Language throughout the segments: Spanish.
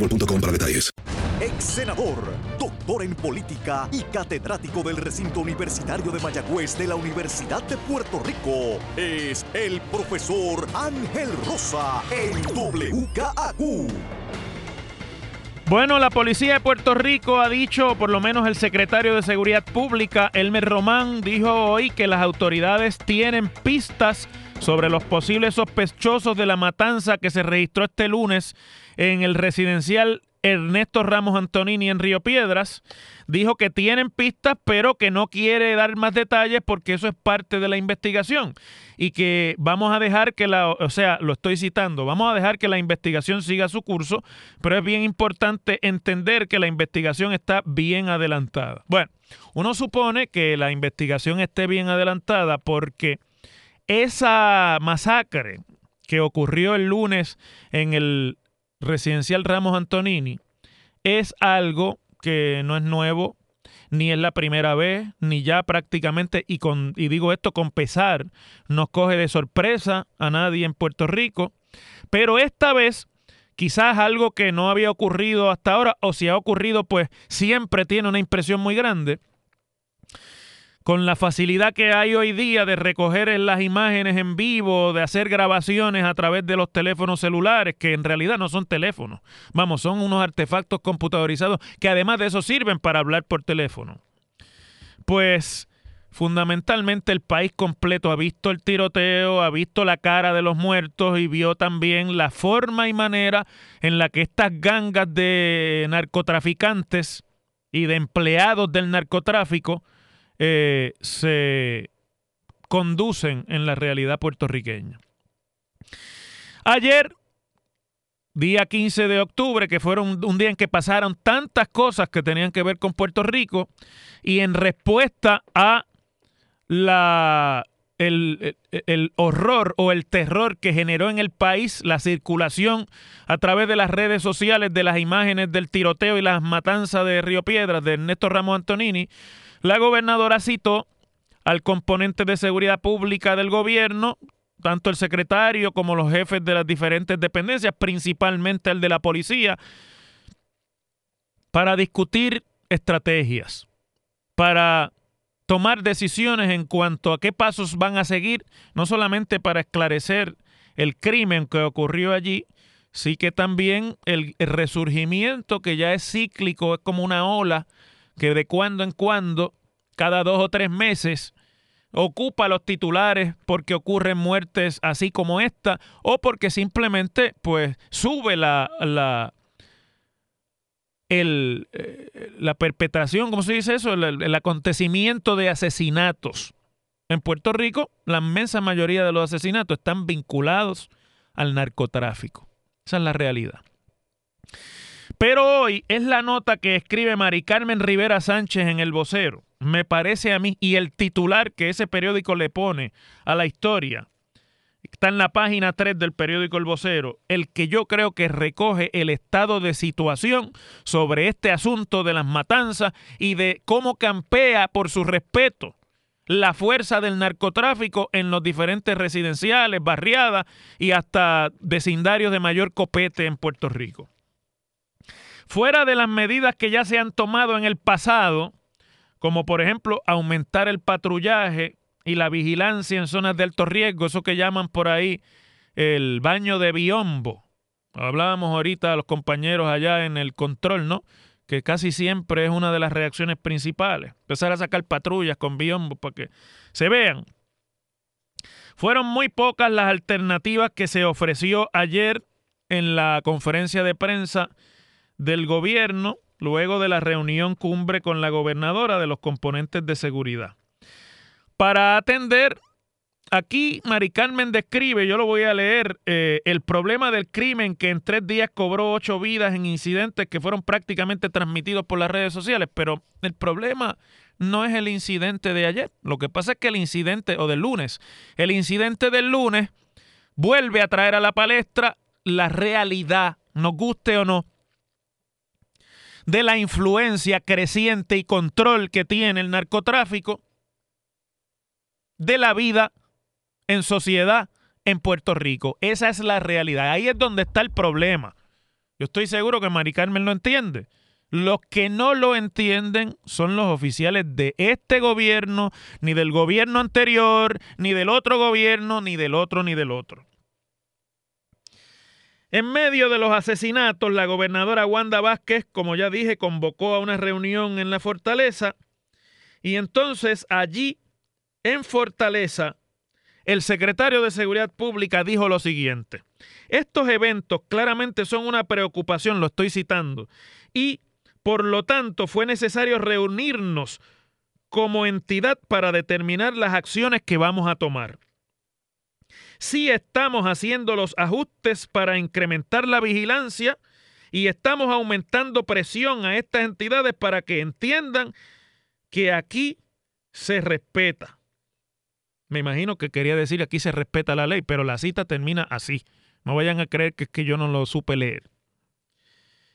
boostmobile.com para detalles. Ex senador, doctor en política y catedrático del recinto universitario de Mayagüez de la Universidad de Puerto Rico, es el profesor Ángel Rosa en WKAQ. Bueno, la policía de Puerto Rico ha dicho, por lo menos el secretario de Seguridad Pública, Elmer Román, dijo hoy que las autoridades tienen pistas sobre los posibles sospechosos de la matanza que se registró este lunes en el residencial Ernesto Ramos Antonini en Río Piedras. Dijo que tienen pistas, pero que no quiere dar más detalles porque eso es parte de la investigación. Y que vamos a dejar que la, o sea, lo estoy citando, vamos a dejar que la investigación siga su curso, pero es bien importante entender que la investigación está bien adelantada. Bueno, uno supone que la investigación esté bien adelantada porque esa masacre que ocurrió el lunes en el residencial Ramos Antonini es algo que no es nuevo, ni es la primera vez, ni ya prácticamente, y, con, y digo esto con pesar, nos coge de sorpresa a nadie en Puerto Rico, pero esta vez quizás algo que no había ocurrido hasta ahora, o si ha ocurrido, pues siempre tiene una impresión muy grande con la facilidad que hay hoy día de recoger las imágenes en vivo, de hacer grabaciones a través de los teléfonos celulares, que en realidad no son teléfonos, vamos, son unos artefactos computadorizados que además de eso sirven para hablar por teléfono. Pues fundamentalmente el país completo ha visto el tiroteo, ha visto la cara de los muertos y vio también la forma y manera en la que estas gangas de narcotraficantes y de empleados del narcotráfico eh, se conducen en la realidad puertorriqueña. Ayer, día 15 de octubre, que fueron un día en que pasaron tantas cosas que tenían que ver con Puerto Rico, y en respuesta a la, el, el, horror o el terror que generó en el país la circulación a través de las redes sociales de las imágenes del tiroteo y las matanzas de Río Piedras de Ernesto Ramos Antonini, la gobernadora citó al componente de seguridad pública del gobierno, tanto el secretario como los jefes de las diferentes dependencias, principalmente el de la policía, para discutir estrategias, para tomar decisiones en cuanto a qué pasos van a seguir, no solamente para esclarecer el crimen que ocurrió allí, sí que también el, resurgimiento que ya es cíclico, es como una ola que de cuando en cuando, cada dos o tres meses, ocupa los titulares porque ocurren muertes así como esta o porque simplemente pues sube la, la, el, eh, la perpetración, ¿cómo se dice eso? El, el, acontecimiento de asesinatos. En Puerto Rico, la inmensa mayoría de los asesinatos están vinculados al narcotráfico. Esa es la realidad. Pero hoy es la nota que escribe Mari Carmen Rivera Sánchez en El Vocero. Me parece a mí, y el titular que ese periódico le pone a la historia, está en la página 3 del periódico El Vocero, el que yo creo que recoge el estado de situación sobre este asunto de las matanzas y de cómo campea por su respeto la fuerza del narcotráfico en los diferentes residenciales, barriadas y hasta vecindarios de mayor copete en Puerto Rico. Fuera de las medidas que ya se han tomado en el pasado, como por ejemplo aumentar el patrullaje y la vigilancia en zonas de alto riesgo, eso que llaman por ahí el baño de biombo. Hablábamos ahorita a los compañeros allá en el control, ¿no? Que casi siempre es una de las reacciones principales. Empezar a sacar patrullas con biombo para que se vean. Fueron muy pocas las alternativas que se ofreció ayer en la conferencia de prensa del gobierno luego de la reunión cumbre con la gobernadora de los componentes de seguridad. Para atender, aquí Mari Carmen describe, yo lo voy a leer, eh, el problema del crimen que en tres días cobró ocho vidas en incidentes que fueron prácticamente transmitidos por las redes sociales, pero el problema no es el incidente de ayer. Lo que pasa es que el incidente, o del lunes, el incidente del lunes vuelve a traer a la palestra la realidad, nos guste o no, de la influencia creciente y control que tiene el narcotráfico de la vida en sociedad en Puerto Rico. Esa es la realidad. Ahí es donde está el problema. Yo estoy seguro que Mari Carmen lo entiende. Los que no lo entienden son los oficiales de este gobierno, ni del gobierno anterior, ni del otro gobierno, ni del otro, ni del otro. En medio de los asesinatos, la gobernadora Wanda Vázquez, como ya dije, convocó a una reunión en la fortaleza y entonces allí, en fortaleza, el secretario de Seguridad Pública dijo lo siguiente, estos eventos claramente son una preocupación, lo estoy citando, y por lo tanto fue necesario reunirnos como entidad para determinar las acciones que vamos a tomar sí estamos haciendo los ajustes para incrementar la vigilancia y estamos aumentando presión a estas entidades para que entiendan que aquí se respeta. Me imagino que quería decir aquí se respeta la ley, pero la cita termina así. No vayan a creer que es que yo no lo supe leer.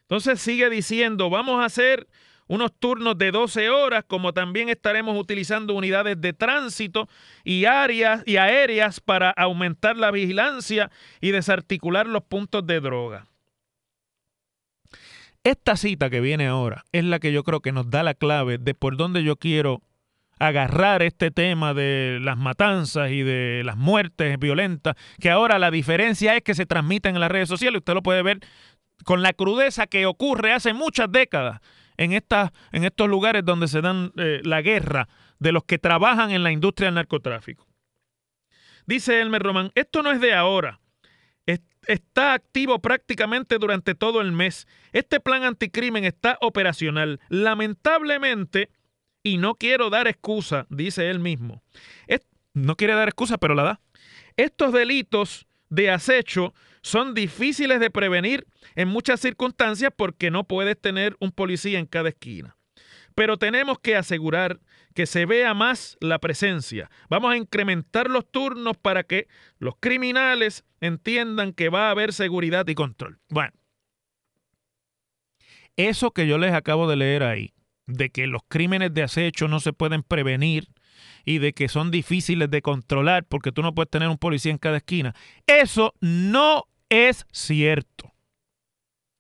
Entonces sigue diciendo, vamos a hacer unos turnos de 12 horas, como también estaremos utilizando unidades de tránsito y áreas y aéreas para aumentar la vigilancia y desarticular los puntos de droga. Esta cita que viene ahora es la que yo creo que nos da la clave de por dónde yo quiero agarrar este tema de las matanzas y de las muertes violentas, que ahora la diferencia es que se transmiten en las redes sociales, usted lo puede ver con la crudeza que ocurre hace muchas décadas en, en estos lugares donde se dan eh, la guerra de los que trabajan en la industria del narcotráfico. Dice Elmer Román, esto no es de ahora. está activo prácticamente durante todo el mes. Este plan anticrimen está operacional. Lamentablemente, y no quiero dar excusa, dice él mismo. no quiere dar excusa, pero la da. Estos delitos de acecho son difíciles de prevenir en muchas circunstancias porque no puedes tener un policía en cada esquina. Pero tenemos que asegurar que se vea más la presencia. Vamos a incrementar los turnos para que los criminales entiendan que va a haber seguridad y control. Bueno, eso que yo les acabo de leer ahí, de que los crímenes de acecho no se pueden prevenir y de que son difíciles de controlar porque tú no puedes tener un policía en cada esquina, eso no es cierto.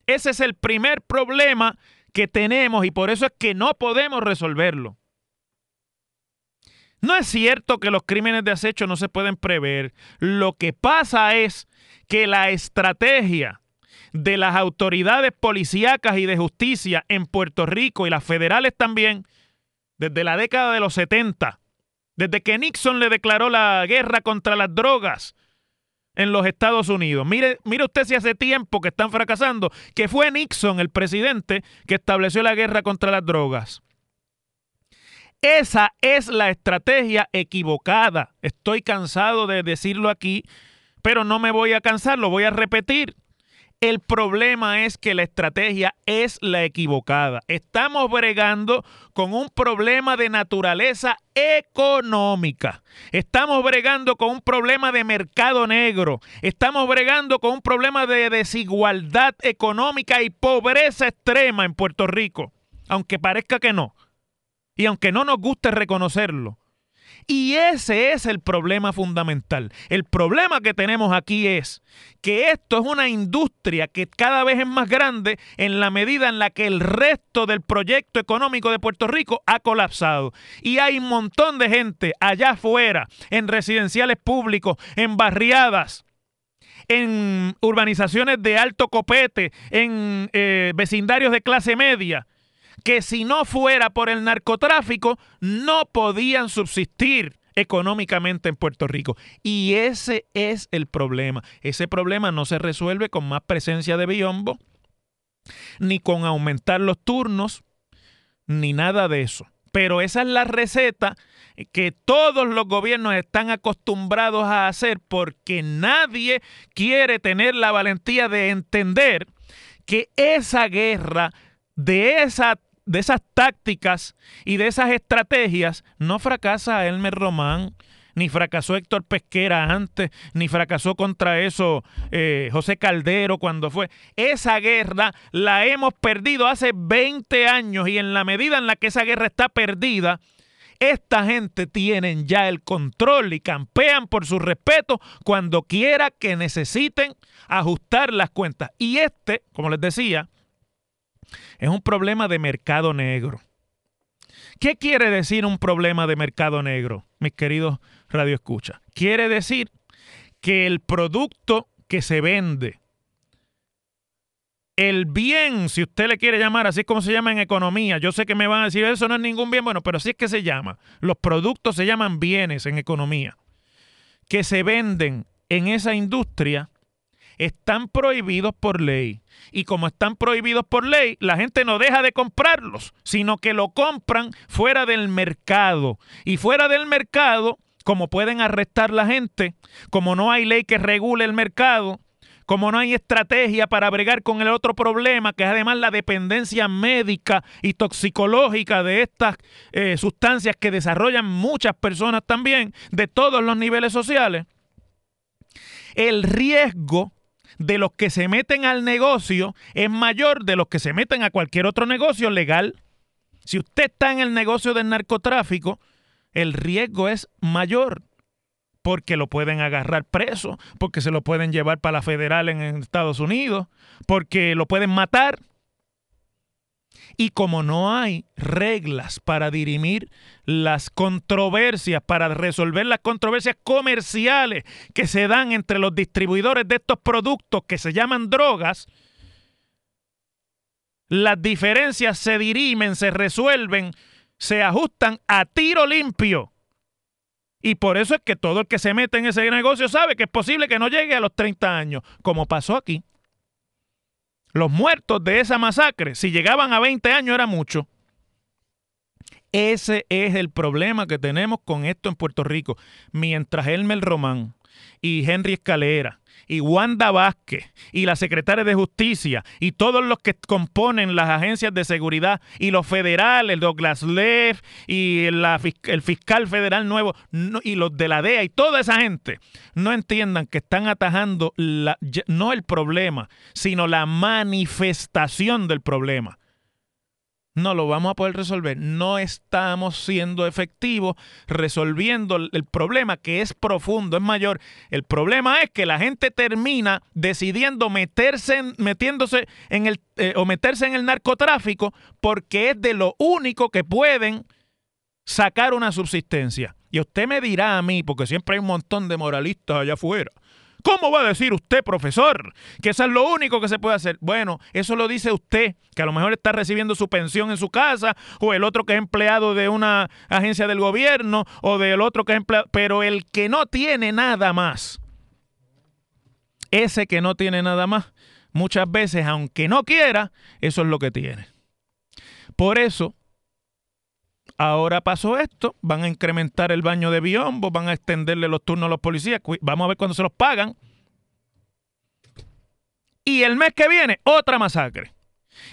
Ese es el primer problema que tenemos y por eso es que no podemos resolverlo. No es cierto que los crímenes de acecho no se pueden prever. Lo que pasa es que la estrategia de las autoridades policíacas y de justicia en Puerto Rico y las federales también, desde la década de los 70, Desde que Nixon le declaró la guerra contra las drogas en los Estados Unidos. Mire, mire usted si hace tiempo que están fracasando, que fue Nixon el presidente que estableció la guerra contra las drogas. Esa es la estrategia equivocada. Estoy cansado de decirlo aquí, pero no me voy a cansar, lo voy a repetir. El problema es que la estrategia es la equivocada. Estamos bregando con un problema de naturaleza económica. Estamos bregando con un problema de mercado negro. Estamos bregando con un problema de desigualdad económica y pobreza extrema en Puerto Rico. Aunque parezca que no. Y aunque no nos guste reconocerlo. Y ese es el problema fundamental. El problema que tenemos aquí es que esto es una industria que cada vez es más grande en la medida en la que el resto del proyecto económico de Puerto Rico ha colapsado. Y hay un montón de gente allá afuera, en residenciales públicos, en barriadas, en urbanizaciones de alto copete, en eh, vecindarios de clase media, que si no fuera por el narcotráfico no podían subsistir económicamente en Puerto Rico. Y ese es el problema. Ese problema no se resuelve con más presencia de biombo, ni con aumentar los turnos, ni nada de eso. Pero esa es la receta que todos los gobiernos están acostumbrados a hacer porque nadie quiere tener la valentía de entender que esa guerra de esa de esas tácticas y de esas estrategias no fracasa Elmer Román, ni fracasó Héctor Pesquera antes, ni fracasó contra eso eh, José Caldero cuando fue. Esa guerra la hemos perdido hace 20 años y en la medida en la que esa guerra está perdida, esta gente tienen ya el control y campean por su respeto cuando quiera que necesiten ajustar las cuentas. Y este, como les decía, es un problema de mercado negro. ¿Qué quiere decir un problema de mercado negro, mis queridos radioescuchas? Quiere decir que el producto que se vende, el bien, si usted le quiere llamar, así es como se llama en economía. Yo sé que me van a decir, eso no es ningún bien, bueno, pero así es que se llama. Los productos se llaman bienes en economía, que se venden en esa industria están prohibidos por ley. Y como están prohibidos por ley, la gente no deja de comprarlos, sino que lo compran fuera del mercado. Y fuera del mercado, como pueden arrestar la gente, como no hay ley que regule el mercado, como no hay estrategia para bregar con el otro problema, que es además la dependencia médica y toxicológica de estas eh, sustancias que desarrollan muchas personas también, de todos los niveles sociales, el riesgo de los que se meten al negocio es mayor de los que se meten a cualquier otro negocio legal. Si usted está en el negocio del narcotráfico, el riesgo es mayor porque lo pueden agarrar preso, porque se lo pueden llevar para la federal en Estados Unidos, porque lo pueden matar. Y como no hay reglas para dirimir las controversias, para resolver las controversias comerciales que se dan entre los distribuidores de estos productos que se llaman drogas, las diferencias se dirimen, se resuelven, se ajustan a tiro limpio. Y por eso es que todo el que se mete en ese negocio sabe que es posible que no llegue a los 30 años, como pasó aquí. Los muertos de esa masacre, si llegaban a 20 años, era mucho. Ese es el problema que tenemos con esto en Puerto Rico. Mientras Elmer Román y Henry Escalera y Wanda Vázquez y la secretaria de Justicia y todos los que componen las agencias de seguridad y los federales, Douglas Leff y el fiscal federal nuevo y los de la DEA y toda esa gente no entiendan que están atajando no el problema, sino la manifestación del problema no lo vamos a poder resolver. No estamos siendo efectivos resolviendo el problema que es profundo, es mayor. El problema es que la gente termina decidiendo meterse en, metiéndose en el eh, o meterse en el narcotráfico porque es de lo único que pueden sacar una subsistencia. Y usted me dirá a mí, porque siempre hay un montón de moralistas allá afuera ¿Cómo va a decir usted, profesor, que eso es lo único que se puede hacer? Bueno, eso lo dice usted, que a lo mejor está recibiendo su pensión en su casa, o el otro que es empleado de una agencia del gobierno, o del otro que es empleado, pero el que no tiene nada más, ese que no tiene nada más, muchas veces, aunque no quiera, eso es lo que tiene. Por eso, ahora pasó esto, van a incrementar el baño de biombo, van a extenderle los turnos a los policías, vamos a ver cuándo se los pagan. Y el mes que viene, otra masacre.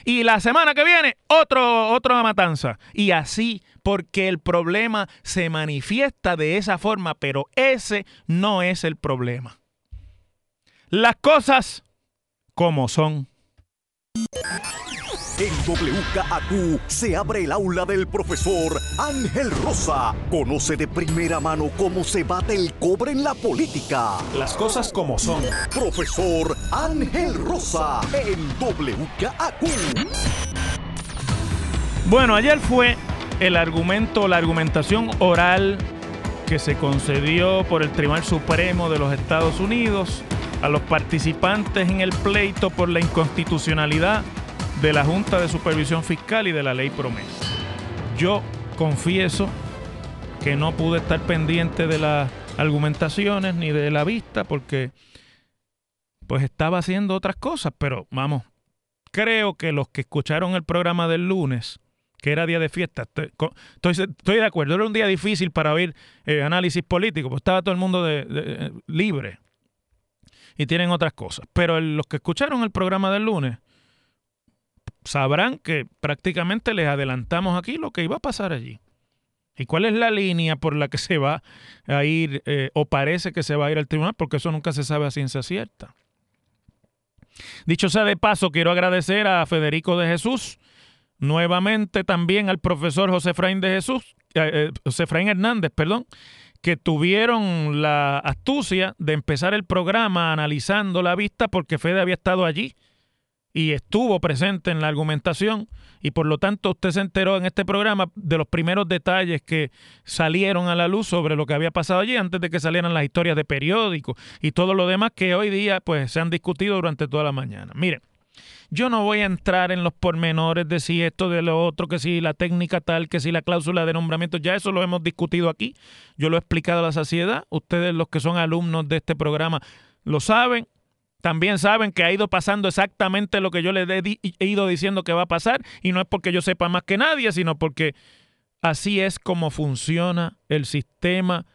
Y la semana que viene, otro, otra matanza. Y así, porque el problema se manifiesta de esa forma, pero ese no es el problema. Las cosas como son. En WKAQ se abre el aula del profesor Ángel Rosa. Conoce de primera mano cómo se bate el cobre en la política. Las cosas como son. Profesor Ángel Rosa en WKAQ. Bueno, ayer fue el argumento, la argumentación oral que se concedió por el Tribunal Supremo de los Estados Unidos a los participantes en el pleito por la inconstitucionalidad de la Junta de Supervisión Fiscal y de la Ley Promesa. Yo confieso que no pude estar pendiente de las argumentaciones ni de la vista porque pues estaba haciendo otras cosas, pero vamos, creo que los que escucharon el programa del lunes, que era día de fiesta, estoy, de acuerdo, era un día difícil para oír eh, análisis político, pues estaba todo el mundo de, libre, y tienen otras cosas. Pero los que escucharon el programa del lunes sabrán que prácticamente les adelantamos aquí lo que iba a pasar allí. ¿Y cuál es la línea por la que se va a ir eh, o parece que se va a ir al tribunal? Porque eso nunca se sabe a ciencia cierta. Dicho sea de paso, quiero agradecer a Federico de Jesús, nuevamente también al profesor José Efraín de Jesús, eh, eh, José Hernández, perdón, que tuvieron la astucia de empezar el programa analizando la vista porque Fede había estado allí y estuvo presente en la argumentación y por lo tanto usted se enteró en este programa de los primeros detalles que salieron a la luz sobre lo que había pasado allí antes de que salieran las historias de periódicos y todo lo demás que hoy día pues se han discutido durante toda la mañana. Miren, yo no voy a entrar en los pormenores de si esto, de lo otro, que si la técnica tal, que si la cláusula de nombramiento, ya eso lo hemos discutido aquí. Yo lo he explicado a la saciedad. Ustedes, los que son alumnos de este programa, lo saben. También saben que ha ido pasando exactamente lo que yo les he, he ido diciendo que va a pasar. Y no es porque yo sepa más que nadie, sino porque así es como funciona el sistema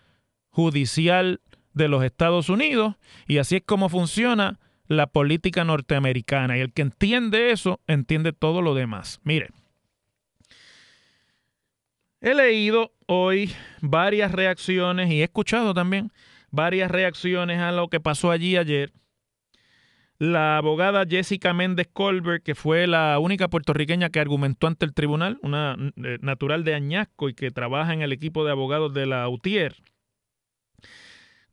judicial de los Estados Unidos y así es como funciona la política norteamericana. Y el que entiende eso, entiende todo lo demás. Mire, he leído hoy varias reacciones y he escuchado también varias reacciones a lo que pasó allí ayer. La abogada Jessica Méndez Colbert, que fue la única puertorriqueña que argumentó ante el tribunal, una eh, natural de Añasco y que trabaja en el equipo de abogados de la UTIER,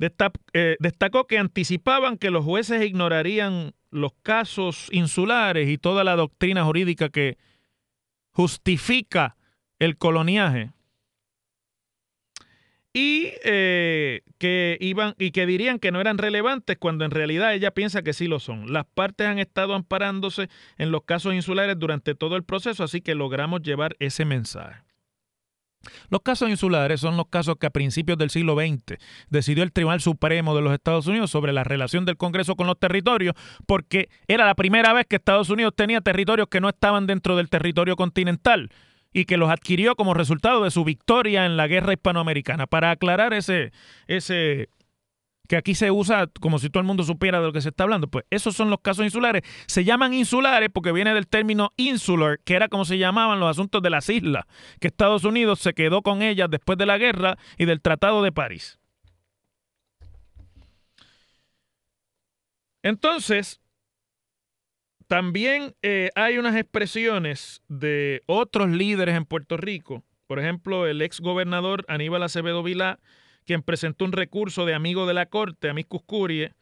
eh, destacó que anticipaban que los jueces ignorarían los casos insulares y toda la doctrina jurídica que justifica el coloniaje y eh, que iban y que dirían que no eran relevantes cuando en realidad ella piensa que sí lo son. Las partes han estado amparándose en los casos insulares durante todo el proceso, así que logramos llevar ese mensaje. Los casos insulares son los casos que a principios del siglo XX decidió el Tribunal Supremo de los Estados Unidos sobre la relación del Congreso con los territorios, porque era la primera vez que Estados Unidos tenía territorios que no estaban dentro del territorio continental y que los adquirió como resultado de su victoria en la guerra hispanoamericana. Para aclarar ese, ese, que aquí se usa como si todo el mundo supiera de lo que se está hablando. Pues esos son los casos insulares. Se llaman insulares porque viene del término insular, que era como se llamaban los asuntos de las islas, que Estados Unidos se quedó con ellas después de la guerra y del Tratado de París. Entonces, también eh, hay unas expresiones de otros líderes en Puerto Rico. Por ejemplo, el ex gobernador Aníbal Acevedo Vilá quien presentó un recurso de amigo de la corte, Amicus Curie,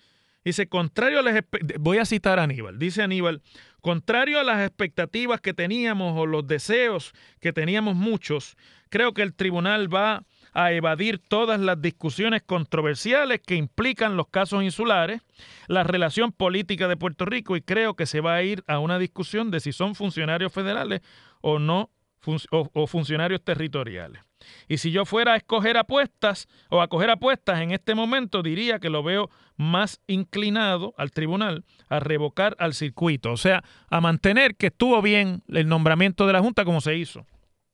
dice, contrario a las voy a citar a Aníbal, dice Aníbal, contrario a las expectativas que teníamos o los deseos que teníamos muchos, creo que el tribunal va a evadir todas las discusiones controversiales que implican los casos insulares, la relación política de Puerto Rico y creo que se va a ir a una discusión de si son funcionarios federales o no o, funcionarios territoriales. Y si yo fuera a escoger apuestas o a coger apuestas en este momento, diría que lo veo más inclinado al tribunal a revocar al circuito, o sea, a mantener que estuvo bien el nombramiento de la Junta como se hizo,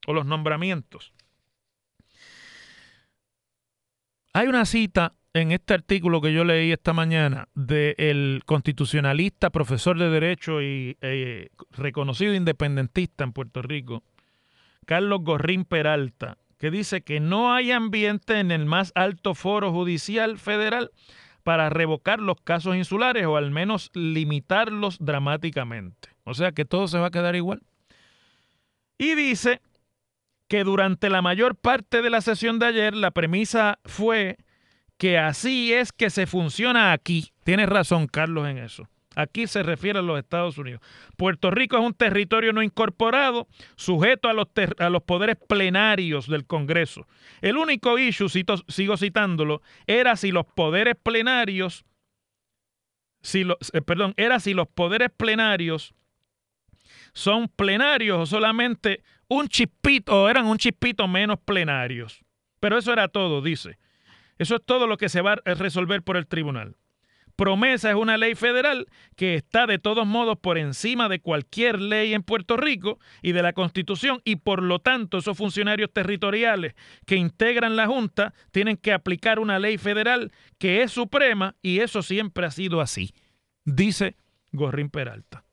o los nombramientos. Hay una cita en este artículo que yo leí esta mañana del constitucionalista, profesor de Derecho y eh, reconocido independentista en Puerto Rico, Carlos Gorrín Peralta, que dice que no hay ambiente en el más alto foro judicial federal para revocar los casos insulares o al menos limitarlos dramáticamente. O sea que todo se va a quedar igual. Y dice que durante la mayor parte de la sesión de ayer la premisa fue que así es que se funciona aquí. Tienes razón, Carlos, en eso. Aquí se refiere a los Estados Unidos. Puerto Rico es un territorio no incorporado, sujeto a los, a los poderes plenarios del Congreso. El único issue, sigo citándolo, era si los poderes plenarios, si eh, perdón, era si los poderes plenarios son plenarios o solamente un chispito, o eran un chispito menos plenarios. Pero eso era todo, dice. Eso es todo lo que se va a resolver por el tribunal. Promesa es una ley federal que está de todos modos por encima de cualquier ley en Puerto Rico y de la Constitución y por lo tanto esos funcionarios territoriales que integran la Junta tienen que aplicar una ley federal que es suprema y eso siempre ha sido así, dice Gorrín Peralta.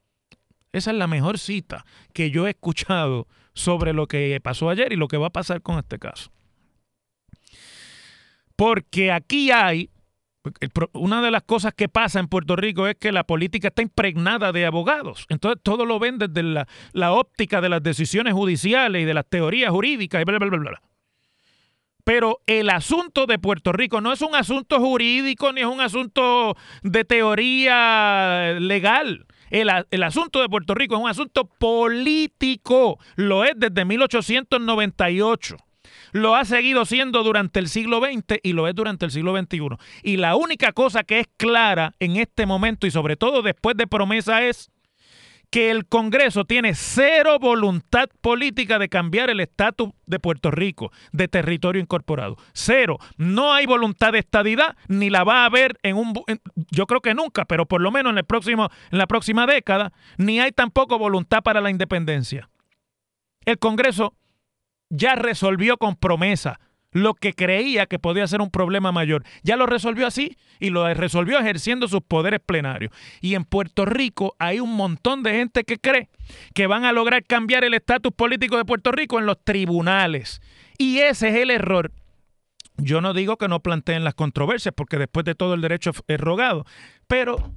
Esa es la mejor cita que yo he escuchado sobre lo que pasó ayer y lo que va a pasar con este caso. Porque aquí hay una de las cosas que pasa en Puerto Rico es que la política está impregnada de abogados. Entonces todo lo ven desde la, óptica de las decisiones judiciales y de las teorías jurídicas y bla, bla, bla, bla. Pero el asunto de Puerto Rico no es un asunto jurídico ni es un asunto de teoría legal. El, asunto de Puerto Rico es un asunto político. Lo es desde 1898 lo ha seguido siendo durante el siglo XX y lo es durante el siglo XXI. Y la única cosa que es clara en este momento y sobre todo después de promesa es que el Congreso tiene cero voluntad política de cambiar el estatus de Puerto Rico, de territorio incorporado. Cero. No hay voluntad de estadidad, ni la va a haber en un... yo creo que nunca, pero por lo menos en, el próximo, en la próxima década, ni hay tampoco voluntad para la independencia. El Congreso ya resolvió con promesa lo que creía que podía ser un problema mayor. Ya lo resolvió así y lo resolvió ejerciendo sus poderes plenarios. Y en Puerto Rico hay un montón de gente que cree que van a lograr cambiar el estatus político de Puerto Rico en los tribunales. Y ese es el error. Yo no digo que no planteen las controversias, porque después de todo el derecho es rogado, pero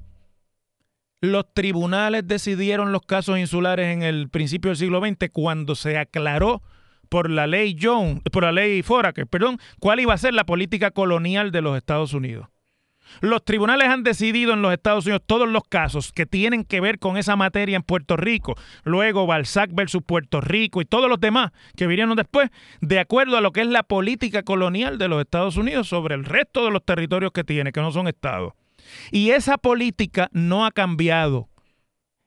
los tribunales decidieron los casos insulares en el principio del siglo XX cuando se aclaró por la ley Jones, por la ley Foraker, perdón, cuál iba a ser la política colonial de los Estados Unidos. Los tribunales han decidido en los Estados Unidos todos los casos que tienen que ver con esa materia en Puerto Rico, luego Balzac versus Puerto Rico y todos los demás que vinieron después, de acuerdo a lo que es la política colonial de los Estados Unidos sobre el resto de los territorios que tiene, que no son estados. Y esa política no ha cambiado.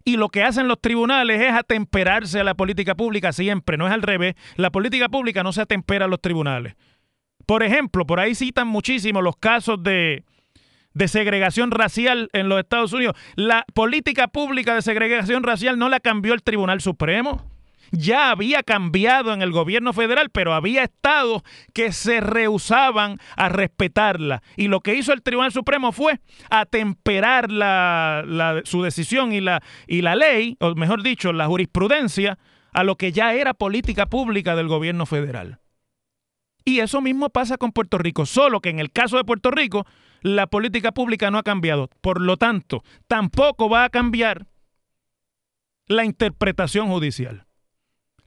Y lo que hacen los tribunales es atemperarse a la política pública siempre, no es al revés. La política pública no se atempera a los tribunales. Por ejemplo, por ahí citan muchísimo los casos de, de segregación racial en los Estados Unidos. La política pública de segregación racial no la cambió el Tribunal Supremo ya había cambiado en el gobierno federal, pero había estados que se rehusaban a respetarla. Y lo que hizo el Tribunal Supremo fue atemperar su decisión y la ley, o mejor dicho, la jurisprudencia, a lo que ya era política pública del gobierno federal. Y eso mismo pasa con Puerto Rico, solo que en el caso de Puerto Rico, la política pública no ha cambiado. Por lo tanto, tampoco va a cambiar la interpretación judicial.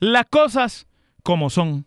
Las cosas como son.